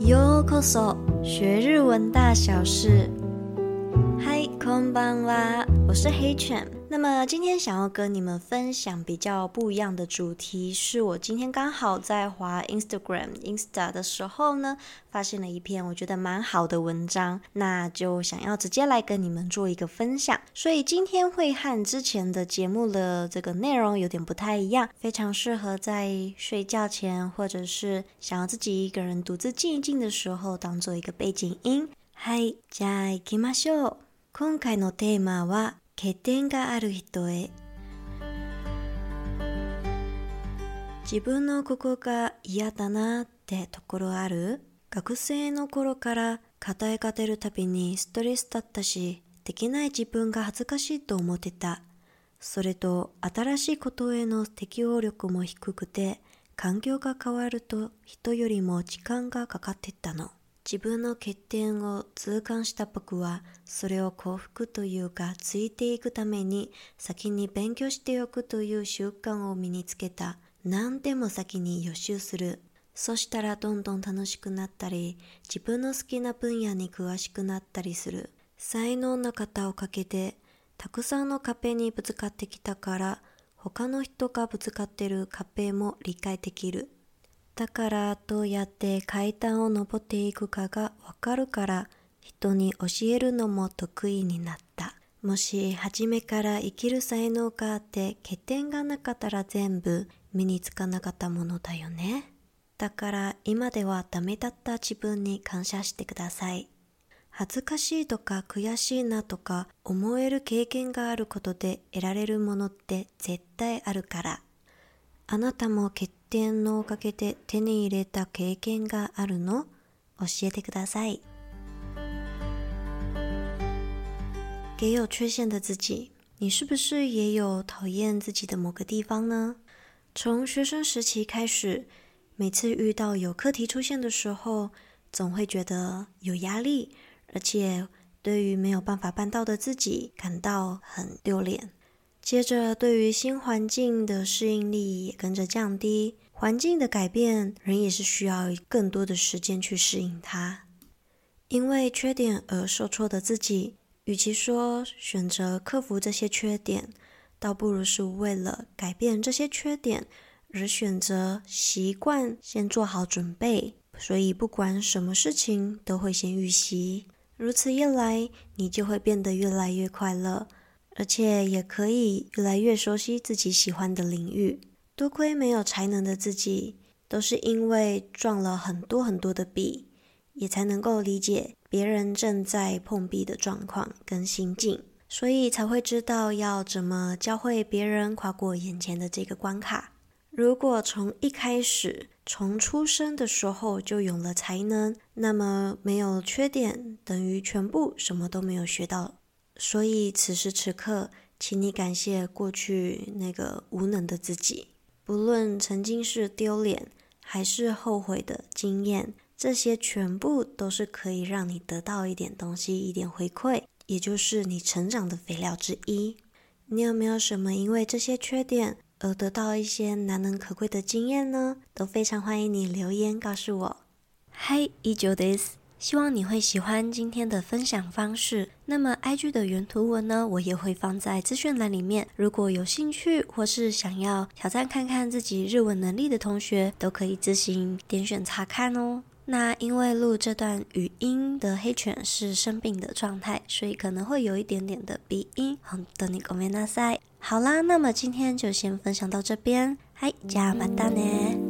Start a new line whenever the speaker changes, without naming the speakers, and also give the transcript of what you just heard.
Yo koso，学日文大小事。Hi konbanwa，我是黑犬。那么今天想要跟你们分享比较不一样的主题，是我今天刚好在滑 Instagram Insta 的时候呢，发现了一篇我觉得蛮好的文章，那就想要直接来跟你们做一个分享。所以今天会和之前的节目了这个内容有点不太一样，非常适合在睡觉前或者是想要自己一个人独自静一静的时候，当做一个背景音。嗨，In。じゃあ行きましょう。今回のテーマは。欠点がある人へ自分のここが嫌だなってところある学生の頃から課題が出るたびにストレスだったしできない自分が恥ずかしいと思ってたそれと新しいことへの適応力も低くて環境が変わると人よりも時間がかかってったの自分の欠点を痛感した僕はそれを幸福というかついていくために先に勉強しておくという習慣を身につけた何でも先に予習するそしたらどんどん楽しくなったり自分の好きな分野に詳しくなったりする才能な方をかけてたくさんの壁にぶつかってきたから他の人がぶつかってる壁も理解できるだからどうやって階段を登っていくかがわかるから人に教えるのも得意になった。もし初めから生きる才能があって欠点がなかったら全部身につかなかったものだよね。だから今ではダメだった自分に感謝してください。恥ずかしいとか悔しいなとか思える経験があることで得られるものって絶対あるから。あなたも欠点のおかけて手に入れた経験があるの、教えてください。给有缺陷的自己，你是不是也有讨厌自己的某个地方呢？从学生时期开始，每次遇到有课题出现的时候，总会觉得有压力，而且对于没有办法办到的自己感到很丢脸。接着，对于新环境的适应力也跟着降低。环境的改变，人也是需要更多的时间去适应它。因为缺点而受挫的自己，与其说选择克服这些缺点，倒不如是为了改变这些缺点而选择习惯，先做好准备。所以，不管什么事情，都会先预习。如此一来，你就会变得越来越快乐。而且也可以越来越熟悉自己喜欢的领域。多亏没有才能的自己，都是因为撞了很多很多的壁，也才能够理解别人正在碰壁的状况跟心境，所以才会知道要怎么教会别人跨过眼前的这个关卡。如果从一开始，从出生的时候就有了才能，那么没有缺点等于全部什么都没有学到。所以，此时此刻，请你感谢过去那个无能的自己。不论曾经是丢脸还是后悔的经验，这些全部都是可以让你得到一点东西、一点回馈，也就是你成长的肥料之一。你有没有什么因为这些缺点而得到一些难能可贵的经验呢？都非常欢迎你留言告诉我。h i t h i s 希望你会喜欢今天的分享方式。那么，IG 的原图文呢，我也会放在资讯栏里面。如果有兴趣或是想要挑战看看自己日文能力的同学，都可以自行点选查看哦。那因为录这段语音的黑犬是生病的状态，所以可能会有一点点的鼻音。好啦，那么今天就先分享到这边。嗨，加じゃあまたね。